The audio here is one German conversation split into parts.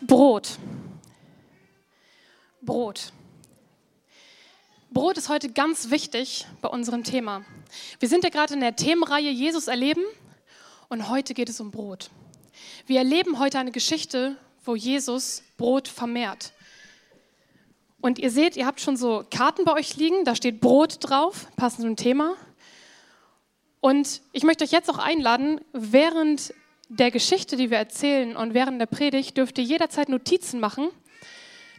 Brot. Brot. Brot ist heute ganz wichtig bei unserem Thema. Wir sind ja gerade in der Themenreihe Jesus erleben und heute geht es um Brot. Wir erleben heute eine Geschichte, wo Jesus Brot vermehrt. Und ihr seht, ihr habt schon so Karten bei euch liegen, da steht Brot drauf, passend zum Thema. Und ich möchte euch jetzt auch einladen, während der Geschichte, die wir erzählen und während der Predigt dürft ihr jederzeit Notizen machen.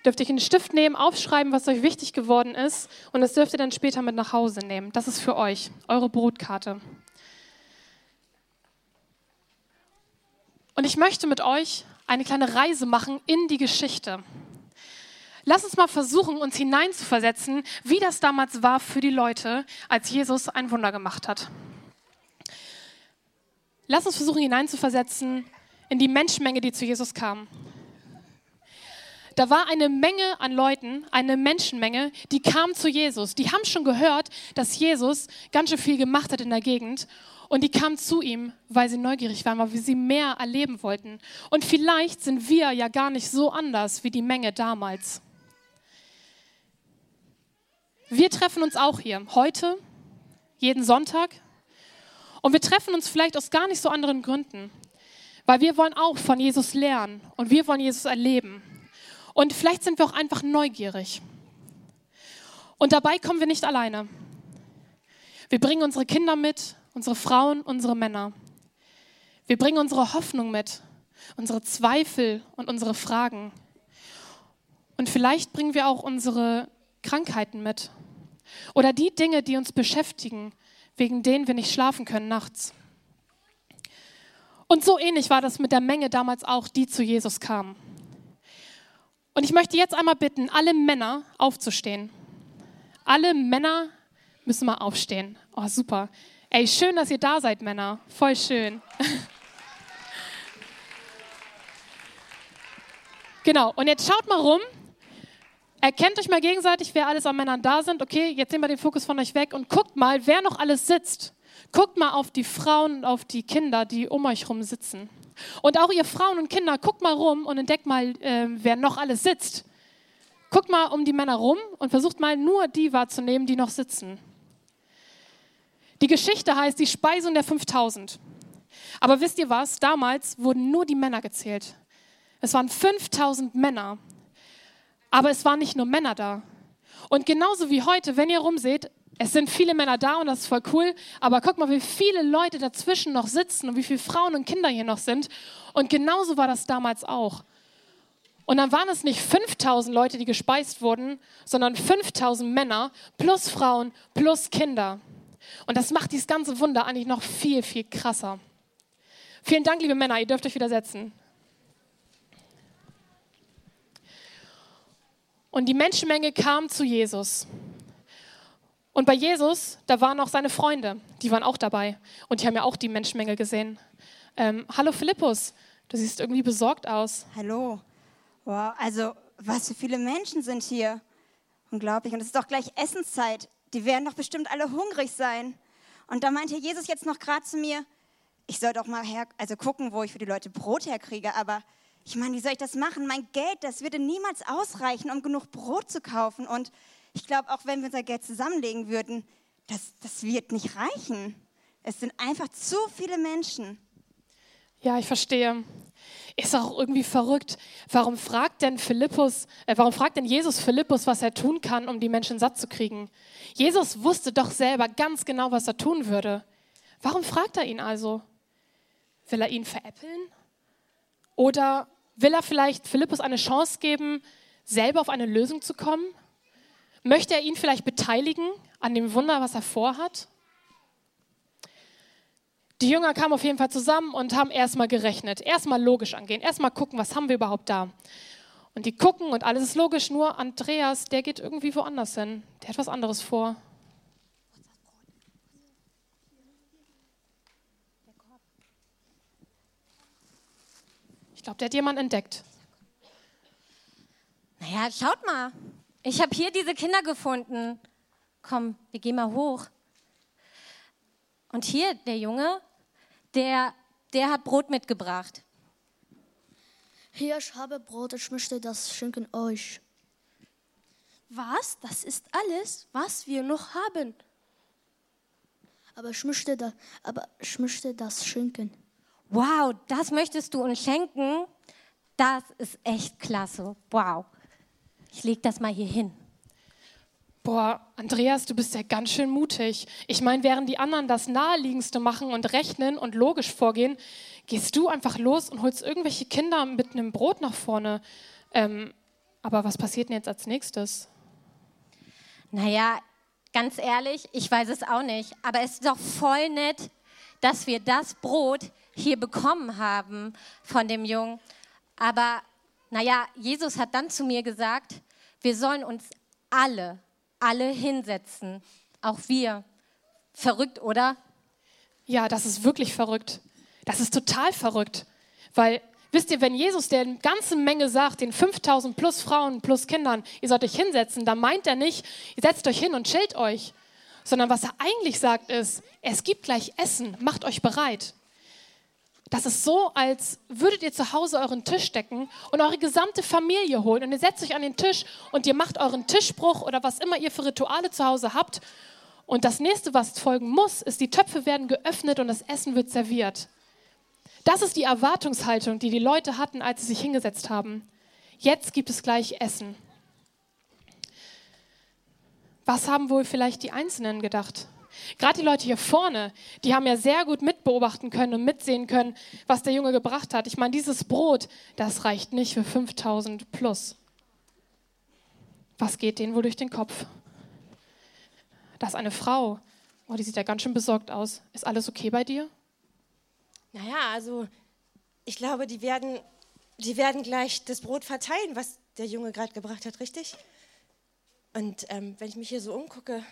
Dürft ihr einen Stift nehmen, aufschreiben, was euch wichtig geworden ist und das dürft ihr dann später mit nach Hause nehmen. Das ist für euch, eure Brotkarte. Und ich möchte mit euch eine kleine Reise machen in die Geschichte. Lass uns mal versuchen, uns hineinzuversetzen, wie das damals war für die Leute, als Jesus ein Wunder gemacht hat. Lass uns versuchen hineinzuversetzen in die Menschenmenge, die zu Jesus kam. Da war eine Menge an Leuten, eine Menschenmenge, die kam zu Jesus. Die haben schon gehört, dass Jesus ganz schön viel gemacht hat in der Gegend. Und die kamen zu ihm, weil sie neugierig waren, weil sie mehr erleben wollten. Und vielleicht sind wir ja gar nicht so anders wie die Menge damals. Wir treffen uns auch hier, heute, jeden Sonntag, und wir treffen uns vielleicht aus gar nicht so anderen Gründen, weil wir wollen auch von Jesus lernen und wir wollen Jesus erleben. Und vielleicht sind wir auch einfach neugierig. Und dabei kommen wir nicht alleine. Wir bringen unsere Kinder mit, unsere Frauen, unsere Männer. Wir bringen unsere Hoffnung mit, unsere Zweifel und unsere Fragen. Und vielleicht bringen wir auch unsere Krankheiten mit. Oder die Dinge, die uns beschäftigen, wegen denen wir nicht schlafen können nachts. Und so ähnlich war das mit der Menge damals auch, die zu Jesus kamen. Und ich möchte jetzt einmal bitten, alle Männer aufzustehen. Alle Männer müssen mal aufstehen. Oh, super. Ey, schön, dass ihr da seid, Männer. Voll schön. genau, und jetzt schaut mal rum. Erkennt euch mal gegenseitig, wer alles an Männern da sind. Okay, jetzt nehmen wir den Fokus von euch weg und guckt mal, wer noch alles sitzt. Guckt mal auf die Frauen und auf die Kinder, die um euch rum sitzen. Und auch ihr Frauen und Kinder, guckt mal rum und entdeckt mal, äh, wer noch alles sitzt. Guckt mal um die Männer rum und versucht mal nur die wahrzunehmen, die noch sitzen. Die Geschichte heißt die Speisung der 5000. Aber wisst ihr was? Damals wurden nur die Männer gezählt. Es waren 5000 Männer. Aber es waren nicht nur Männer da. Und genauso wie heute, wenn ihr rumseht, es sind viele Männer da und das ist voll cool, aber guck mal, wie viele Leute dazwischen noch sitzen und wie viele Frauen und Kinder hier noch sind. Und genauso war das damals auch. Und dann waren es nicht 5000 Leute, die gespeist wurden, sondern 5000 Männer plus Frauen plus Kinder. Und das macht dieses ganze Wunder eigentlich noch viel, viel krasser. Vielen Dank, liebe Männer, ihr dürft euch wieder setzen. Und die Menschenmenge kam zu Jesus. Und bei Jesus, da waren auch seine Freunde, die waren auch dabei. Und die haben ja auch die Menschenmenge gesehen. Ähm, hallo Philippus, du siehst irgendwie besorgt aus. Hallo. Wow, also was für viele Menschen sind hier. Unglaublich. Und es ist doch gleich Essenszeit. Die werden doch bestimmt alle hungrig sein. Und da meinte Jesus jetzt noch gerade zu mir, ich soll doch mal her, also gucken, wo ich für die Leute Brot herkriege. Aber ich meine, wie soll ich das machen? Mein Geld, das würde niemals ausreichen, um genug Brot zu kaufen. Und ich glaube, auch wenn wir unser Geld zusammenlegen würden, das, das wird nicht reichen. Es sind einfach zu viele Menschen. Ja, ich verstehe. Ist auch irgendwie verrückt. Warum fragt denn Philippus, äh, warum fragt denn Jesus Philippus, was er tun kann, um die Menschen satt zu kriegen? Jesus wusste doch selber ganz genau, was er tun würde. Warum fragt er ihn also? Will er ihn veräppeln? Oder will er vielleicht Philippus eine Chance geben, selber auf eine Lösung zu kommen? Möchte er ihn vielleicht beteiligen an dem Wunder, was er vorhat? Die Jünger kamen auf jeden Fall zusammen und haben erstmal gerechnet, erstmal logisch angehen, erstmal gucken, was haben wir überhaupt da. Und die gucken und alles ist logisch, nur Andreas, der geht irgendwie woanders hin. Der hat was anderes vor. Glaube, der hat jemanden entdeckt. Naja, schaut mal. Ich habe hier diese Kinder gefunden. Komm, wir gehen mal hoch. Und hier, der Junge, der, der hat Brot mitgebracht. Hier, ich habe Brot, ich möchte das schenken euch. Was? Das ist alles, was wir noch haben. Aber ich möchte, da, aber ich möchte das schenken. Wow, das möchtest du uns schenken? Das ist echt klasse. Wow. Ich leg das mal hier hin. Boah, Andreas, du bist ja ganz schön mutig. Ich meine, während die anderen das Naheliegendste machen und rechnen und logisch vorgehen, gehst du einfach los und holst irgendwelche Kinder mit einem Brot nach vorne. Ähm, aber was passiert denn jetzt als nächstes? Naja, ganz ehrlich, ich weiß es auch nicht. Aber es ist doch voll nett, dass wir das Brot hier bekommen haben von dem Jungen. Aber naja, Jesus hat dann zu mir gesagt, wir sollen uns alle, alle hinsetzen. Auch wir. Verrückt, oder? Ja, das ist wirklich verrückt. Das ist total verrückt. Weil, wisst ihr, wenn Jesus der ganzen Menge sagt, den 5000 plus Frauen plus Kindern, ihr sollt euch hinsetzen, dann meint er nicht, ihr setzt euch hin und chillt euch. Sondern was er eigentlich sagt ist, es gibt gleich Essen, macht euch bereit. Das ist so, als würdet ihr zu Hause euren Tisch decken und eure gesamte Familie holen und ihr setzt euch an den Tisch und ihr macht euren Tischbruch oder was immer ihr für Rituale zu Hause habt. Und das nächste, was folgen muss, ist, die Töpfe werden geöffnet und das Essen wird serviert. Das ist die Erwartungshaltung, die die Leute hatten, als sie sich hingesetzt haben. Jetzt gibt es gleich Essen. Was haben wohl vielleicht die Einzelnen gedacht? Gerade die Leute hier vorne, die haben ja sehr gut mitbeobachten können und mitsehen können, was der Junge gebracht hat. Ich meine, dieses Brot, das reicht nicht für 5000 plus. Was geht denen wohl durch den Kopf? Da ist eine Frau. Oh, die sieht ja ganz schön besorgt aus. Ist alles okay bei dir? Naja, also ich glaube, die werden, die werden gleich das Brot verteilen, was der Junge gerade gebracht hat, richtig? Und ähm, wenn ich mich hier so umgucke,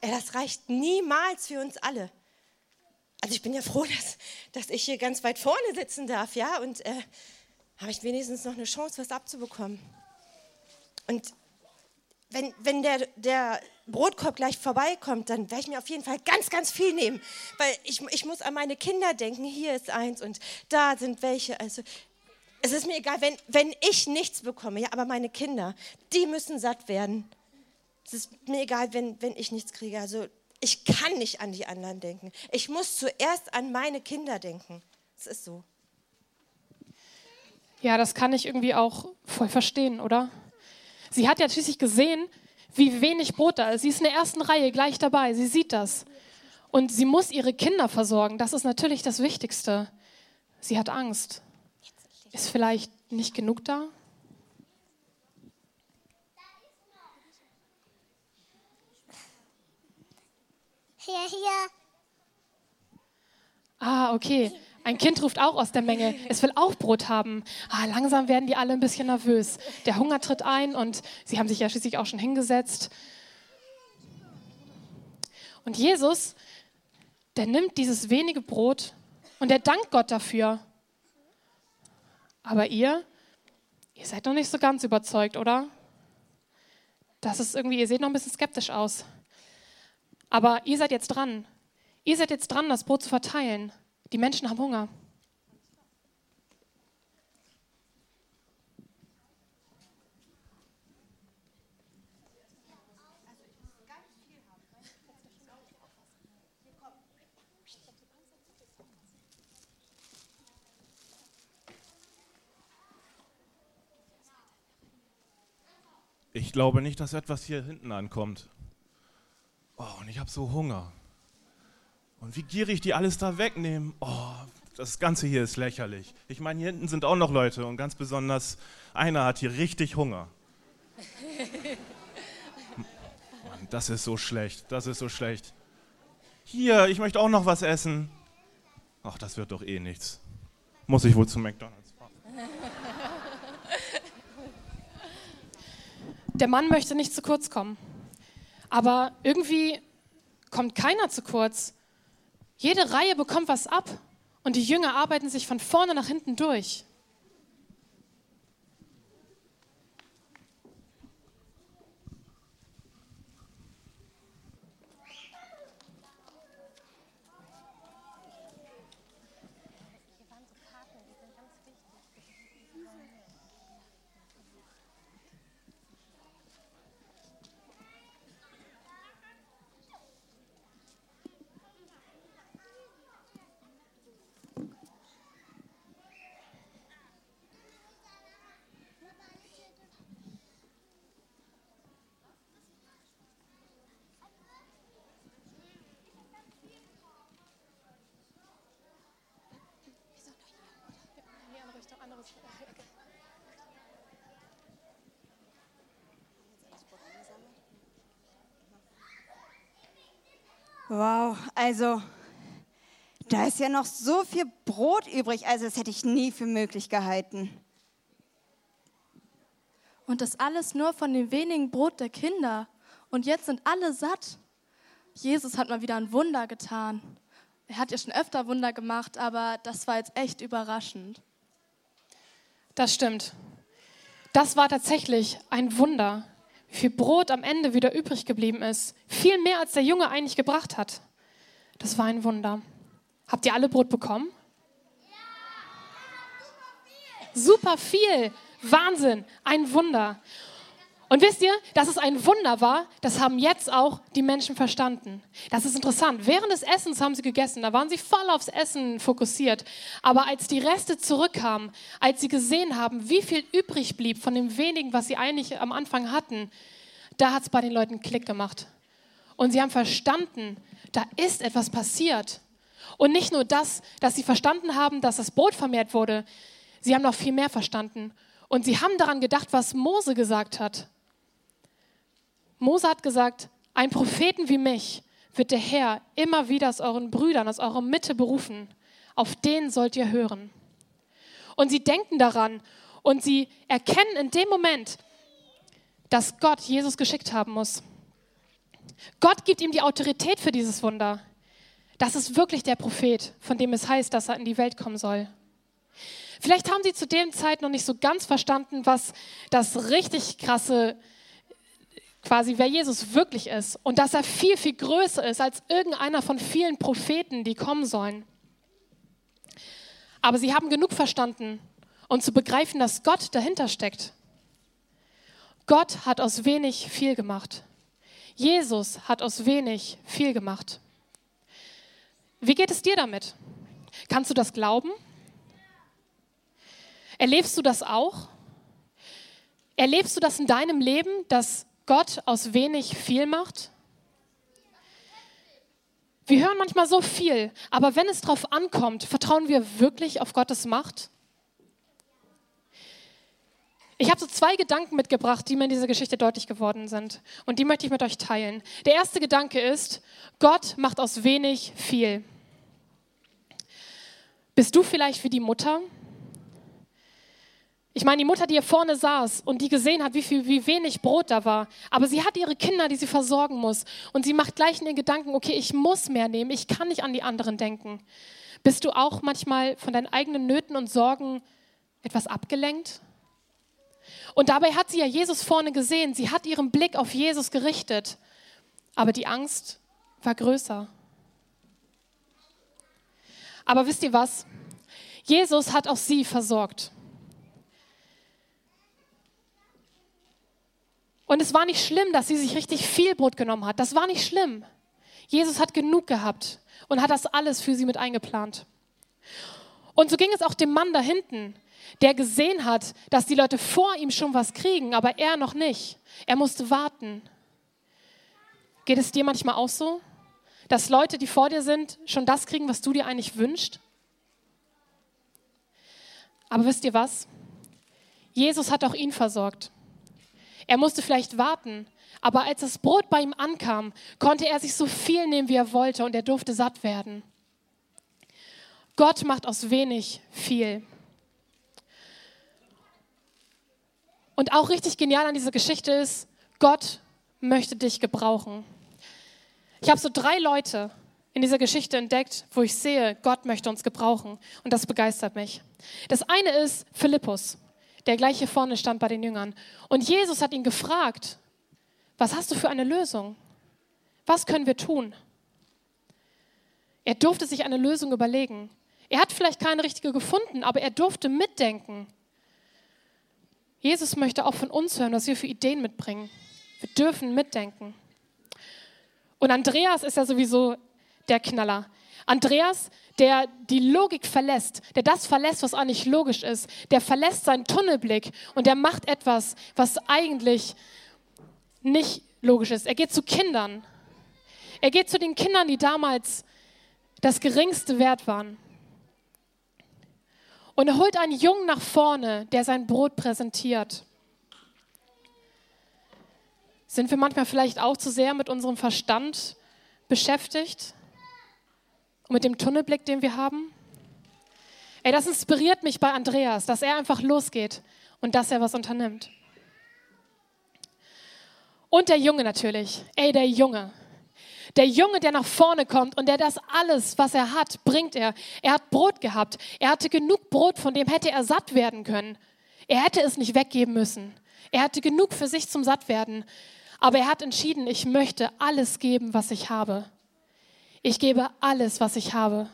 ey, das reicht niemals für uns alle. Also ich bin ja froh, dass, dass ich hier ganz weit vorne sitzen darf, ja, und äh, habe ich wenigstens noch eine Chance, was abzubekommen. Und wenn, wenn der, der Brotkorb gleich vorbeikommt, dann werde ich mir auf jeden Fall ganz, ganz viel nehmen. Weil ich, ich muss an meine Kinder denken. Hier ist eins und da sind welche. Also es ist mir egal, wenn, wenn ich nichts bekomme, ja, aber meine Kinder, die müssen satt werden. Es ist mir egal, wenn, wenn ich nichts kriege. Also ich kann nicht an die anderen denken. Ich muss zuerst an meine Kinder denken. Es ist so. Ja, das kann ich irgendwie auch voll verstehen, oder? Sie hat ja schließlich gesehen, wie wenig Brot da ist. Sie ist in der ersten Reihe gleich dabei. Sie sieht das. Und sie muss ihre Kinder versorgen. Das ist natürlich das Wichtigste. Sie hat Angst. Ist vielleicht nicht genug da? Hier, hier. Ah, okay. Ein Kind ruft auch aus der Menge, es will auch Brot haben. Ah, langsam werden die alle ein bisschen nervös. Der Hunger tritt ein und sie haben sich ja schließlich auch schon hingesetzt. Und Jesus, der nimmt dieses wenige Brot und er dankt Gott dafür. Aber ihr, ihr seid noch nicht so ganz überzeugt, oder? Das ist irgendwie, ihr seht noch ein bisschen skeptisch aus. Aber ihr seid jetzt dran. Ihr seid jetzt dran, das Brot zu verteilen. Die Menschen haben Hunger. Ich glaube nicht, dass etwas hier hinten ankommt. Oh, und ich habe so Hunger. Und wie gierig die alles da wegnehmen. Oh, das Ganze hier ist lächerlich. Ich meine, hier hinten sind auch noch Leute und ganz besonders einer hat hier richtig Hunger. Mann, das ist so schlecht, das ist so schlecht. Hier, ich möchte auch noch was essen. Ach, das wird doch eh nichts. Muss ich wohl zu McDonald's fahren. Der Mann möchte nicht zu kurz kommen. Aber irgendwie kommt keiner zu kurz. Jede Reihe bekommt was ab und die Jünger arbeiten sich von vorne nach hinten durch. Wow, also da ist ja noch so viel Brot übrig, also das hätte ich nie für möglich gehalten. Und das alles nur von dem wenigen Brot der Kinder. Und jetzt sind alle satt. Jesus hat mal wieder ein Wunder getan. Er hat ja schon öfter Wunder gemacht, aber das war jetzt echt überraschend. Das stimmt. Das war tatsächlich ein Wunder, wie viel Brot am Ende wieder übrig geblieben ist. Viel mehr, als der Junge eigentlich gebracht hat. Das war ein Wunder. Habt ihr alle Brot bekommen? Super viel. Wahnsinn. Ein Wunder. Und wisst ihr, dass es ein Wunder war, das haben jetzt auch die Menschen verstanden. Das ist interessant. Während des Essens haben sie gegessen, da waren sie voll aufs Essen fokussiert. Aber als die Reste zurückkamen, als sie gesehen haben, wie viel übrig blieb von dem wenigen, was sie eigentlich am Anfang hatten, da hat es bei den Leuten Klick gemacht. Und sie haben verstanden, da ist etwas passiert. Und nicht nur das, dass sie verstanden haben, dass das Brot vermehrt wurde, sie haben noch viel mehr verstanden. Und sie haben daran gedacht, was Mose gesagt hat. Mose hat gesagt, ein Propheten wie mich wird der Herr immer wieder aus euren Brüdern, aus eurer Mitte berufen. Auf den sollt ihr hören. Und sie denken daran und sie erkennen in dem Moment, dass Gott Jesus geschickt haben muss. Gott gibt ihm die Autorität für dieses Wunder. Das ist wirklich der Prophet, von dem es heißt, dass er in die Welt kommen soll. Vielleicht haben sie zu dem Zeit noch nicht so ganz verstanden, was das richtig krasse quasi, wer Jesus wirklich ist und dass er viel, viel größer ist als irgendeiner von vielen Propheten, die kommen sollen. Aber sie haben genug verstanden und zu begreifen, dass Gott dahinter steckt. Gott hat aus wenig viel gemacht. Jesus hat aus wenig viel gemacht. Wie geht es dir damit? Kannst du das glauben? Erlebst du das auch? Erlebst du das in deinem Leben, dass Gott aus wenig viel macht? Wir hören manchmal so viel, aber wenn es darauf ankommt, vertrauen wir wirklich auf Gottes Macht? Ich habe so zwei Gedanken mitgebracht, die mir in dieser Geschichte deutlich geworden sind. Und die möchte ich mit euch teilen. Der erste Gedanke ist, Gott macht aus wenig viel. Bist du vielleicht wie die Mutter, ich meine, die Mutter, die hier vorne saß und die gesehen hat, wie, viel, wie wenig Brot da war, aber sie hat ihre Kinder, die sie versorgen muss. Und sie macht gleich in den Gedanken, okay, ich muss mehr nehmen, ich kann nicht an die anderen denken. Bist du auch manchmal von deinen eigenen Nöten und Sorgen etwas abgelenkt? Und dabei hat sie ja Jesus vorne gesehen. Sie hat ihren Blick auf Jesus gerichtet. Aber die Angst war größer. Aber wisst ihr was? Jesus hat auch sie versorgt. Und es war nicht schlimm, dass sie sich richtig viel Brot genommen hat. Das war nicht schlimm. Jesus hat genug gehabt und hat das alles für sie mit eingeplant. Und so ging es auch dem Mann da hinten, der gesehen hat, dass die Leute vor ihm schon was kriegen, aber er noch nicht. Er musste warten. Geht es dir manchmal auch so, dass Leute, die vor dir sind, schon das kriegen, was du dir eigentlich wünschst? Aber wisst ihr was? Jesus hat auch ihn versorgt. Er musste vielleicht warten, aber als das Brot bei ihm ankam, konnte er sich so viel nehmen, wie er wollte, und er durfte satt werden. Gott macht aus wenig viel. Und auch richtig genial an dieser Geschichte ist, Gott möchte dich gebrauchen. Ich habe so drei Leute in dieser Geschichte entdeckt, wo ich sehe, Gott möchte uns gebrauchen. Und das begeistert mich. Das eine ist Philippus der gleich hier vorne stand bei den Jüngern. Und Jesus hat ihn gefragt, was hast du für eine Lösung? Was können wir tun? Er durfte sich eine Lösung überlegen. Er hat vielleicht keine richtige gefunden, aber er durfte mitdenken. Jesus möchte auch von uns hören, was wir für Ideen mitbringen. Wir dürfen mitdenken. Und Andreas ist ja sowieso der Knaller. Andreas, der die Logik verlässt, der das verlässt, was eigentlich logisch ist, der verlässt seinen Tunnelblick und der macht etwas, was eigentlich nicht logisch ist. Er geht zu Kindern. Er geht zu den Kindern, die damals das geringste Wert waren. Und er holt einen Jungen nach vorne, der sein Brot präsentiert. Sind wir manchmal vielleicht auch zu sehr mit unserem Verstand beschäftigt? Und mit dem Tunnelblick, den wir haben? Ey, das inspiriert mich bei Andreas, dass er einfach losgeht und dass er was unternimmt. Und der Junge natürlich. Ey, der Junge. Der Junge, der nach vorne kommt und der das alles, was er hat, bringt er. Er hat Brot gehabt. Er hatte genug Brot, von dem hätte er satt werden können. Er hätte es nicht weggeben müssen. Er hatte genug für sich zum Sattwerden. Aber er hat entschieden, ich möchte alles geben, was ich habe. Ich gebe alles, was ich habe.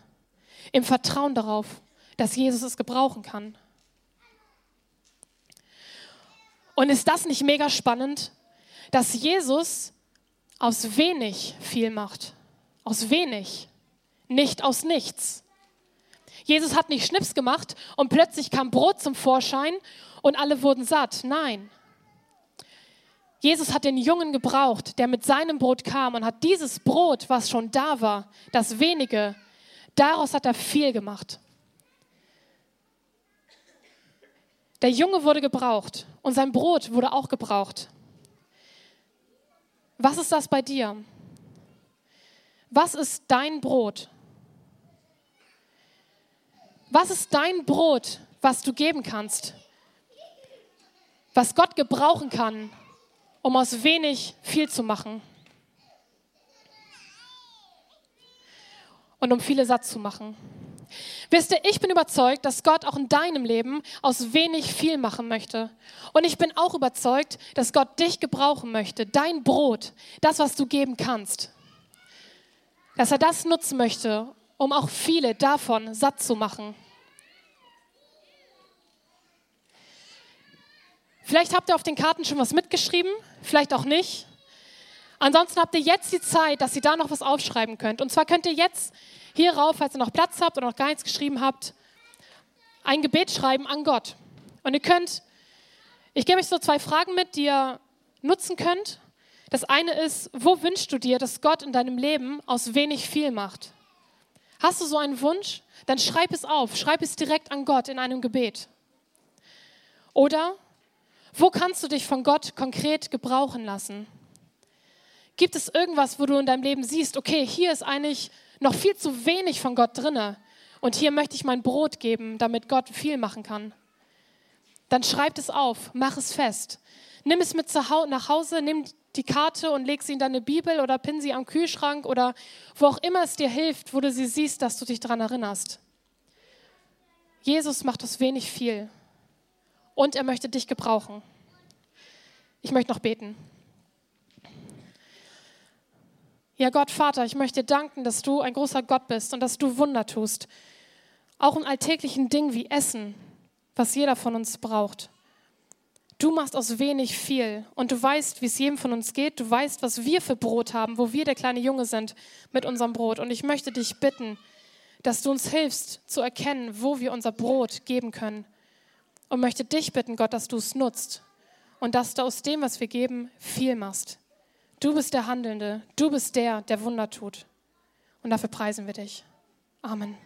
Im Vertrauen darauf, dass Jesus es gebrauchen kann. Und ist das nicht mega spannend, dass Jesus aus wenig viel macht? Aus wenig, nicht aus nichts. Jesus hat nicht Schnips gemacht und plötzlich kam Brot zum Vorschein und alle wurden satt. Nein. Jesus hat den Jungen gebraucht, der mit seinem Brot kam und hat dieses Brot, was schon da war, das wenige, daraus hat er viel gemacht. Der Junge wurde gebraucht und sein Brot wurde auch gebraucht. Was ist das bei dir? Was ist dein Brot? Was ist dein Brot, was du geben kannst? Was Gott gebrauchen kann, um aus wenig viel zu machen. Und um viele satt zu machen. Wisst ihr, ich bin überzeugt, dass Gott auch in deinem Leben aus wenig viel machen möchte. Und ich bin auch überzeugt, dass Gott dich gebrauchen möchte, dein Brot, das, was du geben kannst. Dass er das nutzen möchte, um auch viele davon satt zu machen. Vielleicht habt ihr auf den Karten schon was mitgeschrieben, vielleicht auch nicht. Ansonsten habt ihr jetzt die Zeit, dass ihr da noch was aufschreiben könnt. Und zwar könnt ihr jetzt hier rauf, falls ihr noch Platz habt oder noch gar nichts geschrieben habt, ein Gebet schreiben an Gott. Und ihr könnt, ich gebe euch so zwei Fragen mit, die ihr nutzen könnt. Das eine ist, wo wünschst du dir, dass Gott in deinem Leben aus wenig viel macht? Hast du so einen Wunsch? Dann schreib es auf, schreib es direkt an Gott in einem Gebet. Oder wo kannst du dich von Gott konkret gebrauchen lassen? Gibt es irgendwas, wo du in deinem Leben siehst, okay, hier ist eigentlich noch viel zu wenig von Gott drinne und hier möchte ich mein Brot geben, damit Gott viel machen kann? Dann schreib es auf, mach es fest. Nimm es mit nach Hause, nimm die Karte und leg sie in deine Bibel oder pin sie am Kühlschrank oder wo auch immer es dir hilft, wo du sie siehst, dass du dich daran erinnerst. Jesus macht aus wenig viel und er möchte dich gebrauchen. Ich möchte noch beten. Ja, Gott, Vater, ich möchte dir danken, dass du ein großer Gott bist und dass du Wunder tust. Auch in alltäglichen Dingen wie Essen, was jeder von uns braucht. Du machst aus wenig viel und du weißt, wie es jedem von uns geht. Du weißt, was wir für Brot haben, wo wir der kleine Junge sind mit unserem Brot. Und ich möchte dich bitten, dass du uns hilfst zu erkennen, wo wir unser Brot geben können und möchte dich bitten, Gott, dass du es nutzt und dass du aus dem, was wir geben, viel machst. Du bist der Handelnde, du bist der, der Wunder tut. Und dafür preisen wir dich. Amen.